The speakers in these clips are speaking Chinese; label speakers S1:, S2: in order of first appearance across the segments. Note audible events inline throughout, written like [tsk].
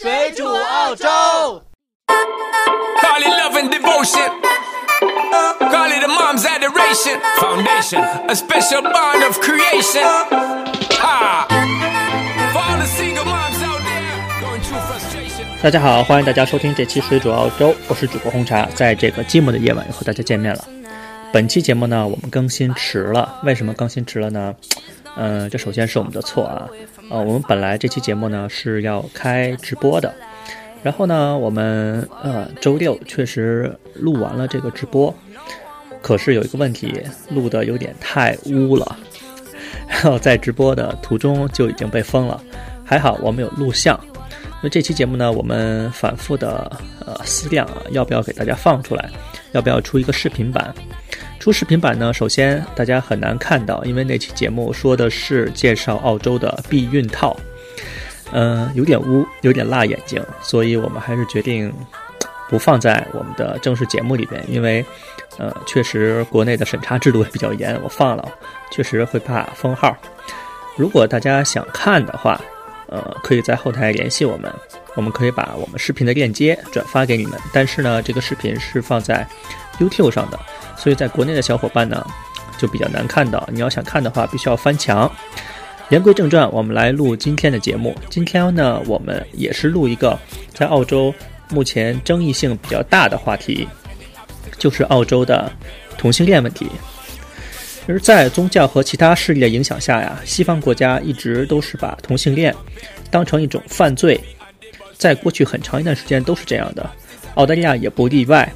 S1: 水煮澳洲。
S2: Call it love and devotion. Call it a mom's adoration. Foundation, a special bond of creation. Ha! For all the single moms out there going through frustration.
S3: 大家好，欢迎大家收听这期《水煮澳洲》，我是主播红茶，在这个寂寞的夜晚又和大家见面了。本期节目呢，我们更新迟了，为什么更新迟了呢？嗯、这首先是我们的错啊，呃，我们本来这期节目呢是要开直播的，然后呢，我们呃周六确实录完了这个直播，可是有一个问题，录的有点太污了，[laughs] 然后在直播的途中就已经被封了，还好我们有录像。那这期节目呢，我们反复的呃思量啊，要不要给大家放出来，要不要出一个视频版？出视频版呢，首先大家很难看到，因为那期节目说的是介绍澳洲的避孕套，嗯、有点污，有点辣眼睛，所以我们还是决定 [tsk] 不放在我们的正式节目里边，因为呃，确实国内的审查制度也比较严，我放了确实会怕封号。如果大家想看的话，呃，可以在后台联系我们，我们可以把我们视频的链接转发给你们。但是呢，这个视频是放在 YouTube 上的，所以在国内的小伙伴呢就比较难看到。你要想看的话，必须要翻墙。言归正传，我们来录今天的节目。今天呢，我们也是录一个在澳洲目前争议性比较大的话题，就是澳洲的同性恋问题。而在宗教和其他势力的影响下呀，西方国家一直都是把同性恋当成一种犯罪，在过去很长一段时间都是这样的，澳大利亚也不例外。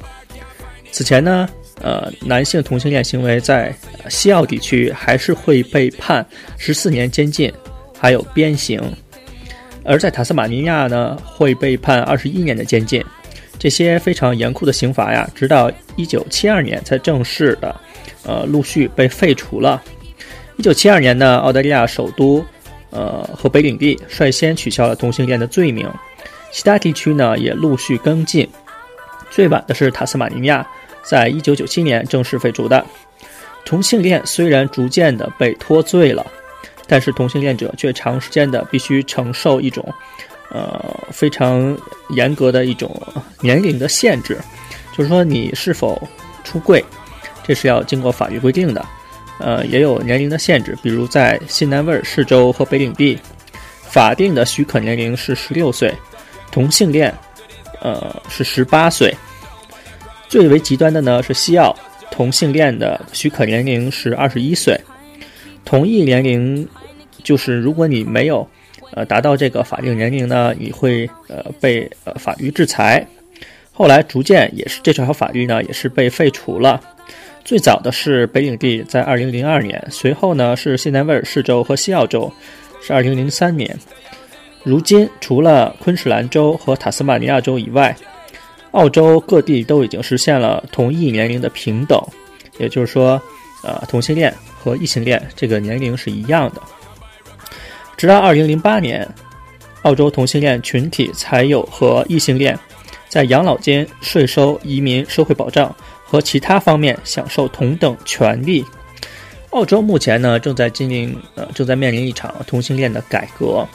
S3: 此前呢，呃，男性同性恋行为在西澳地区还是会被判十四年监禁，还有鞭刑；而在塔斯马尼亚呢，会被判二十一年的监禁。这些非常严酷的刑罚呀，直到一九七二年才正式的。呃，陆续被废除了。一九七二年呢，澳大利亚首都呃和北领地率先取消了同性恋的罪名，其他地区呢也陆续跟进。最晚的是塔斯马尼亚，在一九九七年正式废除的。同性恋虽然逐渐的被脱罪了，但是同性恋者却长时间的必须承受一种呃非常严格的一种年龄的限制，就是说你是否出柜。这是要经过法律规定的，呃，也有年龄的限制，比如在新南威尔士州和北领地，法定的许可年龄是十六岁，同性恋，呃，是十八岁。最为极端的呢是西澳，同性恋的许可年龄是二十一岁，同意年龄就是如果你没有呃达到这个法定年龄呢，你会呃被呃法律制裁。后来逐渐也是这条法律呢也是被废除了。最早的是北领地，在二零零二年，随后呢是新南威尔士州和西澳州，是二零零三年。如今，除了昆士兰州和塔斯马尼亚州以外，澳洲各地都已经实现了同一年龄的平等，也就是说，呃，同性恋和异性恋这个年龄是一样的。直到二零零八年，澳洲同性恋群体才有和异性恋在养老金、税收、移民、社会保障。和其他方面享受同等权利。澳洲目前呢正在经历呃正在面临一场同性恋的改革。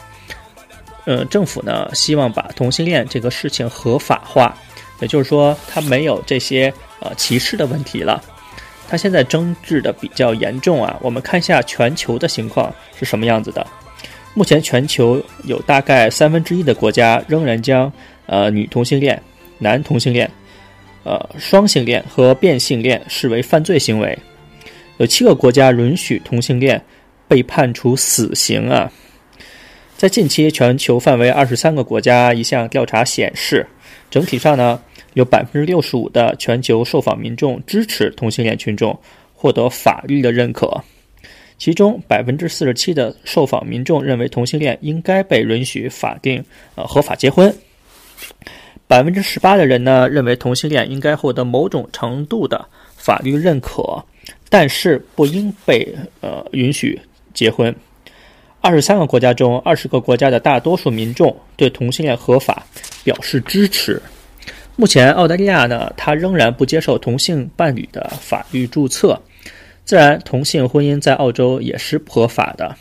S3: 呃，政府呢希望把同性恋这个事情合法化，也就是说它没有这些呃歧视的问题了。它现在争执的比较严重啊。我们看一下全球的情况是什么样子的。目前全球有大概三分之一的国家仍然将呃女同性恋、男同性恋。呃，双性恋和变性恋视为犯罪行为，有七个国家允许同性恋被判处死刑啊。在近期，全球范围二十三个国家，一项调查显示，整体上呢，有百分之六十五的全球受访民众支持同性恋群众获得法律的认可，其中百分之四十七的受访民众认为同性恋应该被允许法定呃合法结婚。百分之十八的人呢认为同性恋应该获得某种程度的法律认可，但是不应被呃允许结婚。二十三个国家中，二十个国家的大多数民众对同性恋合法表示支持。目前，澳大利亚呢，它仍然不接受同性伴侣的法律注册。自然，同性婚姻在澳洲也是不合法的。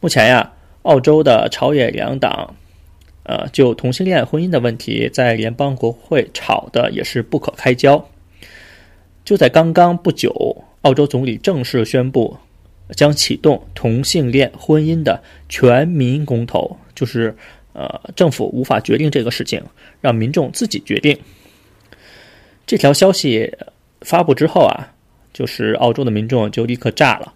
S3: 目前呀，澳洲的朝野两党。呃，就同性恋婚姻的问题，在联邦国会吵的也是不可开交。就在刚刚不久，澳洲总理正式宣布将启动同性恋婚姻的全民公投，就是呃，政府无法决定这个事情，让民众自己决定。这条消息发布之后啊，就是澳洲的民众就立刻炸了。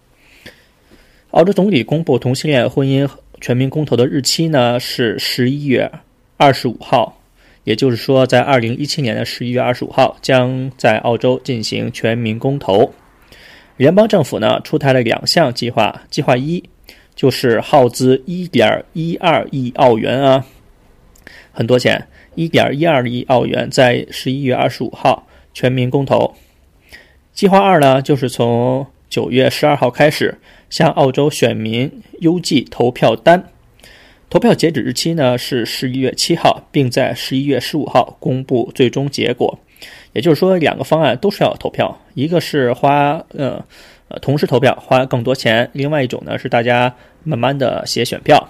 S3: 澳洲总理公布同性恋婚姻。全民公投的日期呢是十一月二十五号，也就是说，在二零一七年的十一月二十五号，将在澳洲进行全民公投。联邦政府呢出台了两项计划，计划一就是耗资一点一二亿澳元啊，很多钱，一点一二亿澳元，在十一月二十五号全民公投。计划二呢，就是从九月十二号开始。向澳洲选民邮寄投票单，投票截止日期呢是十一月七号，并在十一月十五号公布最终结果。也就是说，两个方案都是要投票，一个是花呃呃同时投票花更多钱，另外一种呢是大家慢慢的写选票。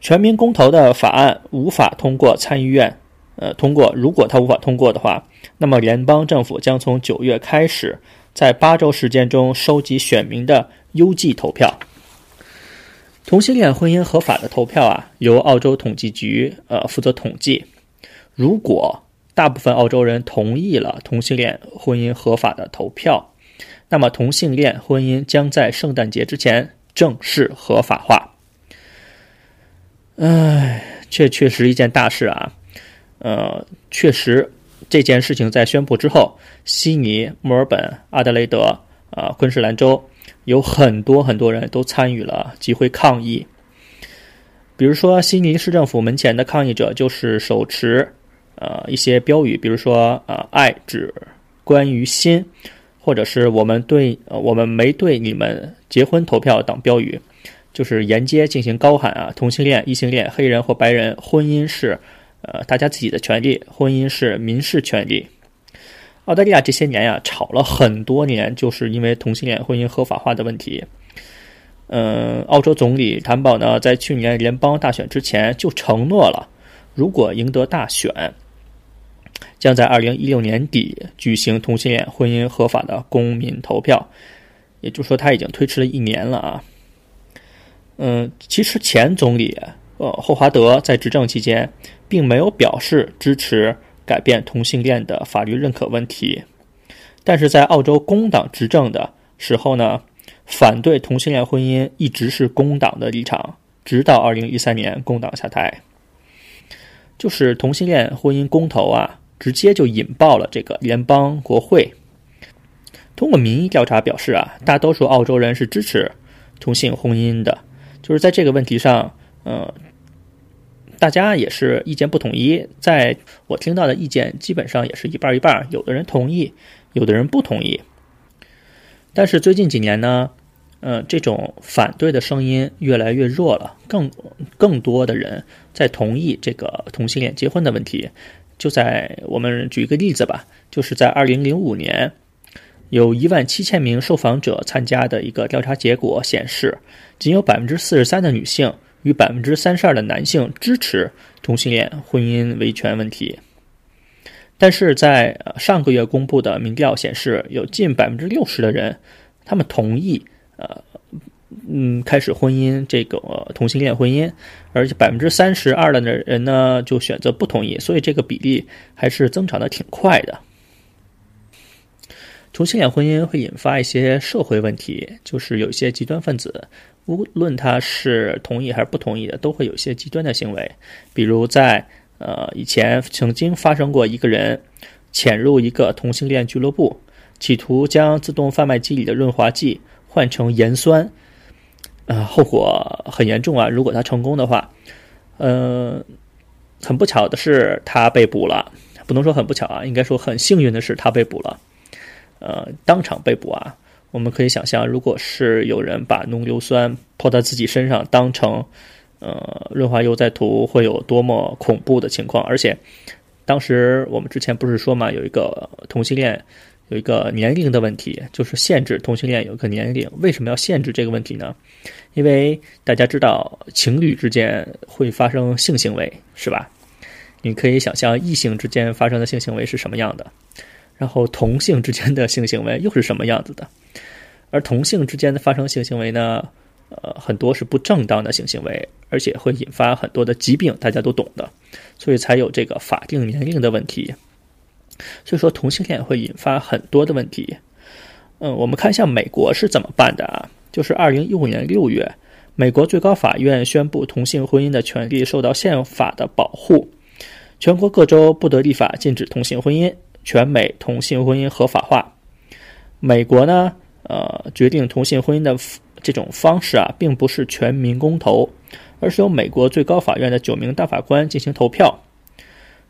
S3: 全民公投的法案无法通过参议院呃通过，如果它无法通过的话，那么联邦政府将从九月开始。在八周时间中收集选民的邮寄投票。同性恋婚姻合法的投票啊，由澳洲统计局呃负责统计。如果大部分澳洲人同意了同性恋婚姻合法的投票，那么同性恋婚姻将在圣诞节之前正式合法化。唉，这确实一件大事啊。呃，确实。这件事情在宣布之后，悉尼、墨尔本、阿德雷德、啊昆士兰州有很多很多人都参与了集会抗议。比如说，悉尼市政府门前的抗议者就是手持呃一些标语，比如说呃“爱只关于心”，或者是“我们对我们没对你们结婚投票”等标语，就是沿街进行高喊啊同性恋、异性恋、黑人或白人婚姻是。呃，大家自己的权利，婚姻是民事权利。澳大利亚这些年呀，吵了很多年，就是因为同性恋婚姻合法化的问题。嗯，澳洲总理谭宝呢，在去年联邦大选之前就承诺了，如果赢得大选，将在二零一六年底举行同性恋婚姻合法的公民投票。也就是说，他已经推迟了一年了啊。嗯，其实前总理。呃，霍华德在执政期间，并没有表示支持改变同性恋的法律认可问题，但是在澳洲工党执政的时候呢，反对同性恋婚姻一直是工党的立场，直到二零一三年工党下台。就是同性恋婚姻公投啊，直接就引爆了这个联邦国会。通过民意调查表示啊，大多数澳洲人是支持同性婚姻的，就是在这个问题上，呃。大家也是意见不统一，在我听到的意见基本上也是一半一半，有的人同意，有的人不同意。但是最近几年呢，呃，这种反对的声音越来越弱了，更更多的人在同意这个同性恋结婚的问题。就在我们举一个例子吧，就是在二零零五年，有一万七千名受访者参加的一个调查结果显示，仅有百分之四十三的女性。与百分之三十二的男性支持同性恋婚姻维权问题，但是在上个月公布的民调显示，有近百分之六十的人，他们同意呃嗯开始婚姻这个同性恋婚姻，而且百分之三十二的人呢就选择不同意，所以这个比例还是增长的挺快的。同性恋婚姻会引发一些社会问题，就是有一些极端分子。无论他是同意还是不同意的，都会有一些极端的行为。比如在呃以前曾经发生过一个人潜入一个同性恋俱乐部，企图将自动贩卖机里的润滑剂换成盐酸，呃后果很严重啊！如果他成功的话，呃很不巧的是他被捕了，不能说很不巧啊，应该说很幸运的是他被捕了，呃当场被捕啊。我们可以想象，如果是有人把浓硫酸泼在自己身上，当成呃润滑油在涂，会有多么恐怖的情况。而且，当时我们之前不是说嘛，有一个同性恋有一个年龄的问题，就是限制同性恋有一个年龄。为什么要限制这个问题呢？因为大家知道情侣之间会发生性行为，是吧？你可以想象异性之间发生的性行为是什么样的，然后同性之间的性行为又是什么样子的？而同性之间的发生性行为呢，呃，很多是不正当的性行为，而且会引发很多的疾病，大家都懂的，所以才有这个法定年龄的问题。所以说同性恋会引发很多的问题。嗯，我们看一下美国是怎么办的啊？就是二零一五年六月，美国最高法院宣布同性婚姻的权利受到宪法的保护，全国各州不得立法禁止同性婚姻，全美同性婚姻合法化。美国呢，呃，决定同性婚姻的这种方式啊，并不是全民公投，而是由美国最高法院的九名大法官进行投票。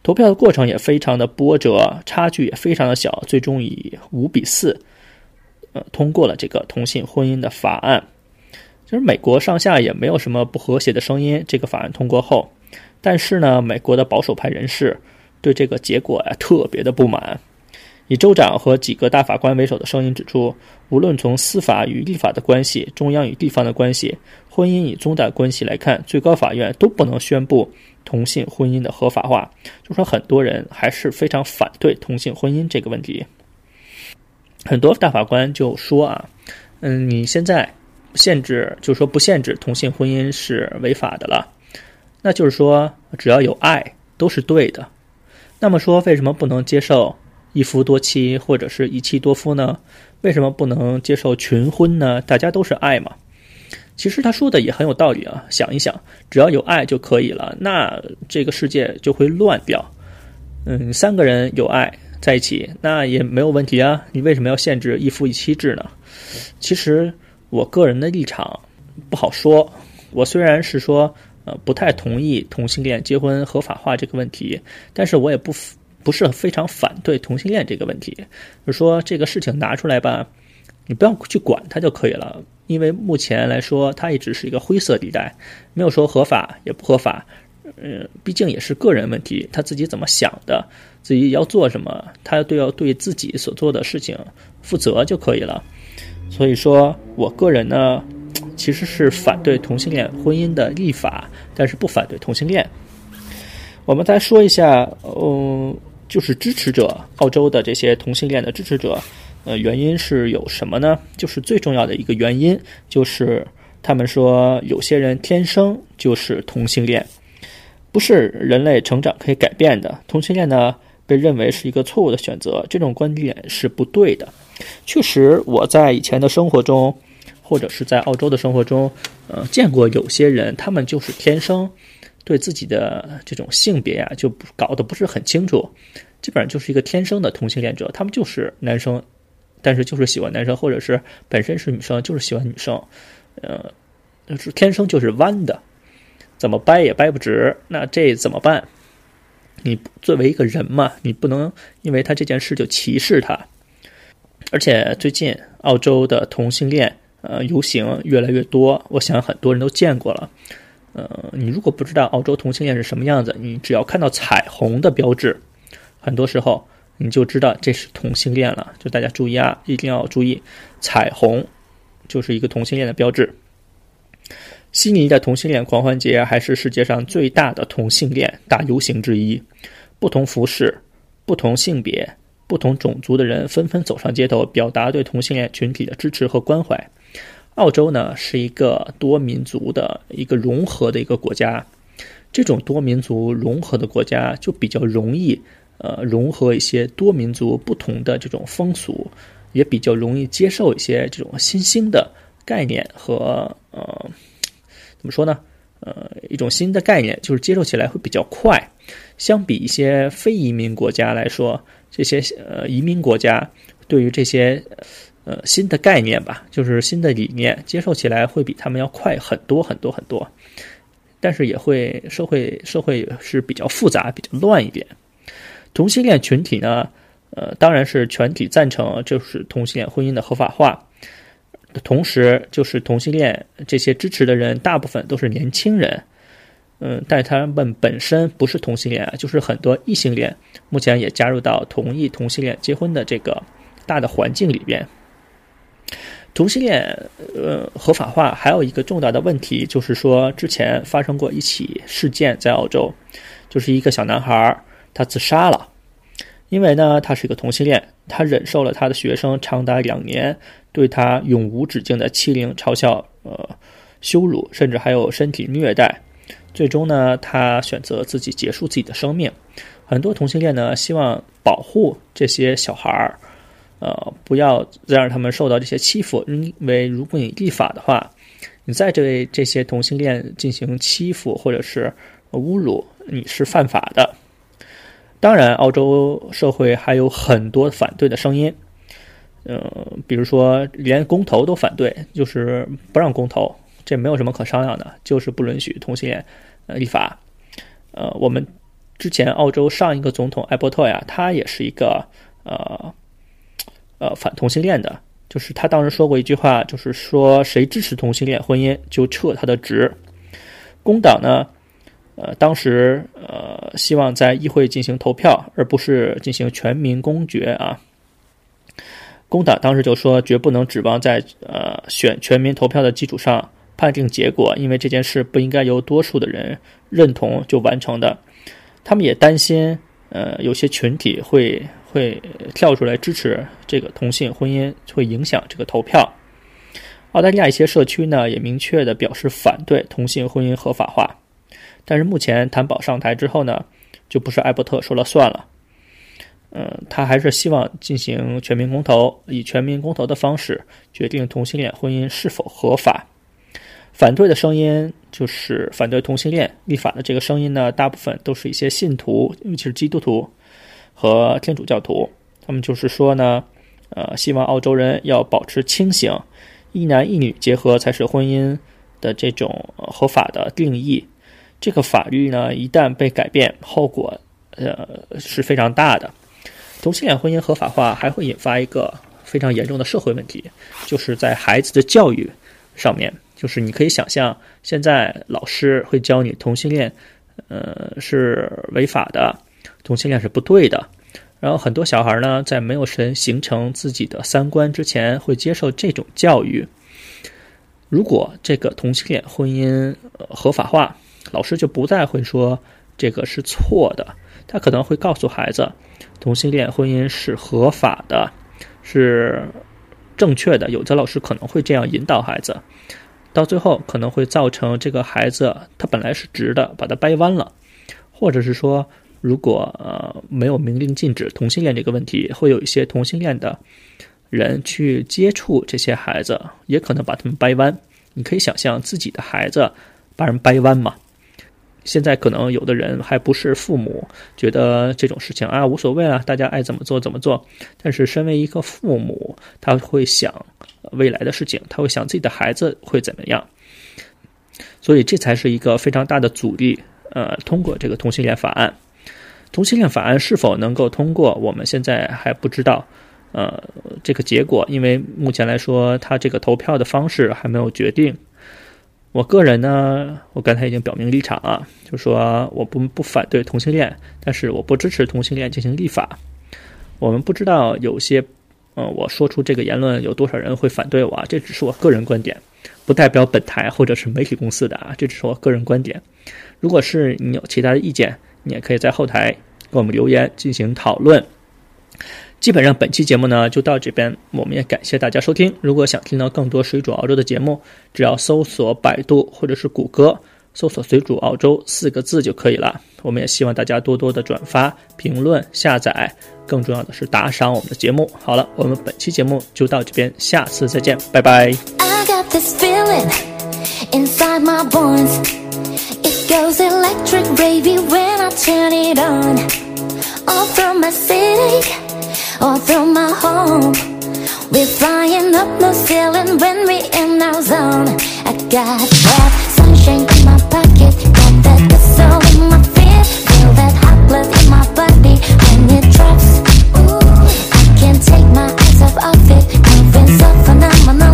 S3: 投票的过程也非常的波折，差距也非常的小，最终以五比四，呃，通过了这个同性婚姻的法案。其实美国上下也没有什么不和谐的声音。这个法案通过后，但是呢，美国的保守派人士对这个结果啊特别的不满。以州长和几个大法官为首的声音指出，无论从司法与立法的关系、中央与地方的关系、婚姻与宗教关系来看，最高法院都不能宣布。同性婚姻的合法化，就说很多人还是非常反对同性婚姻这个问题。很多大法官就说啊，嗯，你现在限制，就是说不限制同性婚姻是违法的了。那就是说，只要有爱都是对的。那么说，为什么不能接受一夫多妻或者是一妻多夫呢？为什么不能接受群婚呢？大家都是爱嘛。其实他说的也很有道理啊！想一想，只要有爱就可以了，那这个世界就会乱掉。嗯，三个人有爱在一起，那也没有问题啊。你为什么要限制一夫一妻制呢？其实我个人的立场不好说。我虽然是说，呃，不太同意同性恋结婚合法化这个问题，但是我也不不是非常反对同性恋这个问题。就是说这个事情拿出来吧，你不要去管它就可以了。因为目前来说，它一直是一个灰色地带，没有说合法也不合法，嗯，毕竟也是个人问题，他自己怎么想的，自己要做什么，他都要对自己所做的事情负责就可以了。所以说我个人呢，其实是反对同性恋婚姻的立法，但是不反对同性恋。我们再说一下，嗯，就是支持者，澳洲的这些同性恋的支持者。呃，原因是有什么呢？就是最重要的一个原因，就是他们说有些人天生就是同性恋，不是人类成长可以改变的。同性恋呢，被认为是一个错误的选择，这种观点是不对的。确实，我在以前的生活中，或者是在澳洲的生活中，呃，见过有些人，他们就是天生对自己的这种性别呀，就搞得不是很清楚，基本上就是一个天生的同性恋者，他们就是男生。但是就是喜欢男生，或者是本身是女生，就是喜欢女生，呃，就是天生就是弯的，怎么掰也掰不直。那这怎么办？你作为一个人嘛，你不能因为他这件事就歧视他。而且最近澳洲的同性恋呃游行越来越多，我想很多人都见过了。呃，你如果不知道澳洲同性恋是什么样子，你只要看到彩虹的标志，很多时候。你就知道这是同性恋了，就大家注意啊，一定要注意，彩虹就是一个同性恋的标志。悉尼的同性恋狂欢节还是世界上最大的同性恋大游行之一，不同服饰、不同性别、不同种族的人纷纷走上街头，表达对同性恋群体的支持和关怀。澳洲呢是一个多民族的一个融合的一个国家，这种多民族融合的国家就比较容易。呃，融合一些多民族不同的这种风俗，也比较容易接受一些这种新兴的概念和呃，怎么说呢？呃，一种新的概念，就是接受起来会比较快。相比一些非移民国家来说，这些呃移民国家对于这些呃新的概念吧，就是新的理念，接受起来会比他们要快很多很多很多。但是也会社会社会是比较复杂、比较乱一点。同性恋群体呢，呃，当然是全体赞成，就是同性恋婚姻的合法化。同时，就是同性恋这些支持的人，大部分都是年轻人，嗯，但他们本身不是同性恋啊，就是很多异性恋，目前也加入到同意同性恋结婚的这个大的环境里边。同性恋呃合法化还有一个重大的问题，就是说之前发生过一起事件在澳洲，就是一个小男孩他自杀了，因为呢他是一个同性恋，他忍受了他的学生长达两年对他永无止境的欺凌、嘲笑、呃羞辱，甚至还有身体虐待，最终呢他选择自己结束自己的生命。很多同性恋呢希望保护这些小孩儿。呃，不要再让他们受到这些欺负，因为如果你立法的话，你在这这些同性恋进行欺负或者是侮辱，你是犯法的。当然，澳洲社会还有很多反对的声音，呃，比如说连公投都反对，就是不让公投，这没有什么可商量的，就是不允许同性恋呃立法。呃，我们之前澳洲上一个总统艾伯特呀，他也是一个呃。呃，反同性恋的，就是他当时说过一句话，就是说谁支持同性恋婚姻就撤他的职。工党呢，呃，当时呃希望在议会进行投票，而不是进行全民公决啊。工党当时就说，绝不能指望在呃选全民投票的基础上判定结果，因为这件事不应该由多数的人认同就完成的。他们也担心，呃，有些群体会。会跳出来支持这个同性婚姻，会影响这个投票。澳大利亚一些社区呢也明确的表示反对同性婚姻合法化，但是目前谭宝上台之后呢，就不是艾伯特说了算了。嗯，他还是希望进行全民公投，以全民公投的方式决定同性恋婚姻是否合法。反对的声音就是反对同性恋立法的这个声音呢，大部分都是一些信徒，尤其是基督徒。和天主教徒，他们就是说呢，呃，希望澳洲人要保持清醒，一男一女结合才是婚姻的这种合法的定义。这个法律呢，一旦被改变，后果呃是非常大的。同性恋婚姻合法化还会引发一个非常严重的社会问题，就是在孩子的教育上面，就是你可以想象，现在老师会教你同性恋，呃，是违法的。同性恋是不对的，然后很多小孩呢，在没有神形成自己的三观之前，会接受这种教育。如果这个同性恋婚姻合法化，老师就不再会说这个是错的，他可能会告诉孩子，同性恋婚姻是合法的，是正确的。有的老师可能会这样引导孩子，到最后可能会造成这个孩子他本来是直的，把他掰弯了，或者是说。如果呃没有明令禁止同性恋这个问题，会有一些同性恋的人去接触这些孩子，也可能把他们掰弯。你可以想象自己的孩子把人掰弯吗？现在可能有的人还不是父母，觉得这种事情啊无所谓啊，大家爱怎么做怎么做。但是身为一个父母，他会想未来的事情，他会想自己的孩子会怎么样。所以这才是一个非常大的阻力。呃，通过这个同性恋法案。同性恋法案是否能够通过，我们现在还不知道。呃，这个结果，因为目前来说，他这个投票的方式还没有决定。我个人呢，我刚才已经表明立场啊，就说我不不反对同性恋，但是我不支持同性恋进行立法。我们不知道有些，呃，我说出这个言论有多少人会反对我啊？这只是我个人观点，不代表本台或者是媒体公司的啊，这只是我个人观点。如果是你有其他的意见，你也可以在后台给我们留言进行讨论。基本上本期节目呢就到这边，我们也感谢大家收听。如果想听到更多水煮澳洲的节目，只要搜索百度或者是谷歌，搜索“水煮澳洲”四个字就可以了。我们也希望大家多多的转发、评论、下载，更重要的是打赏我们的节目。好了，我们本期节目就到这边，下次再见，拜拜。Goes electric, baby, when I turn it on. All through my city, all through my home. We're flying up no ceiling when we in our zone. I got that sunshine in my pocket
S4: Got that soul in my feet Feel that hot blood in my body when it drops. Ooh, I can't take my eyes off of it Moving so phenomenal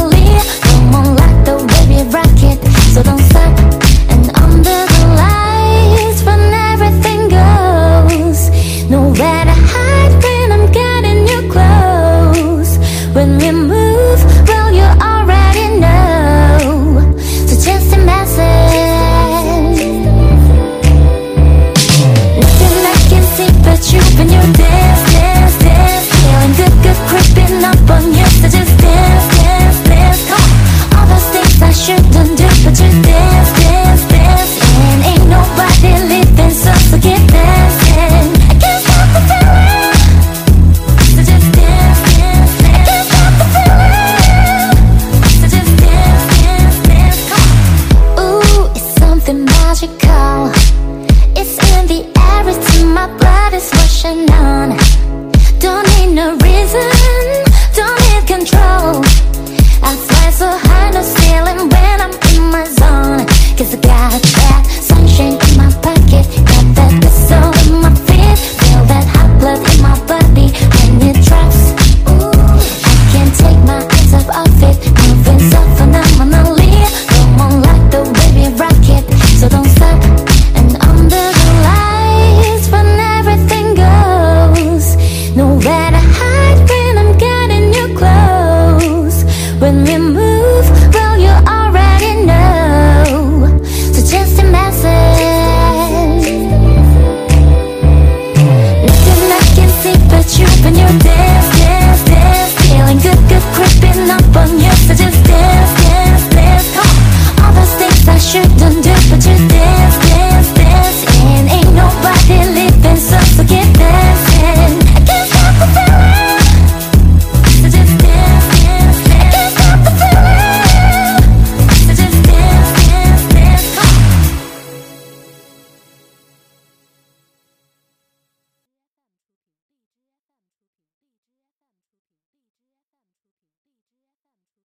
S4: on. Don't need no reason, don't need control. I fly so high, no ceiling when I'm in my. Cause I got that sunshine in my pocket, got that.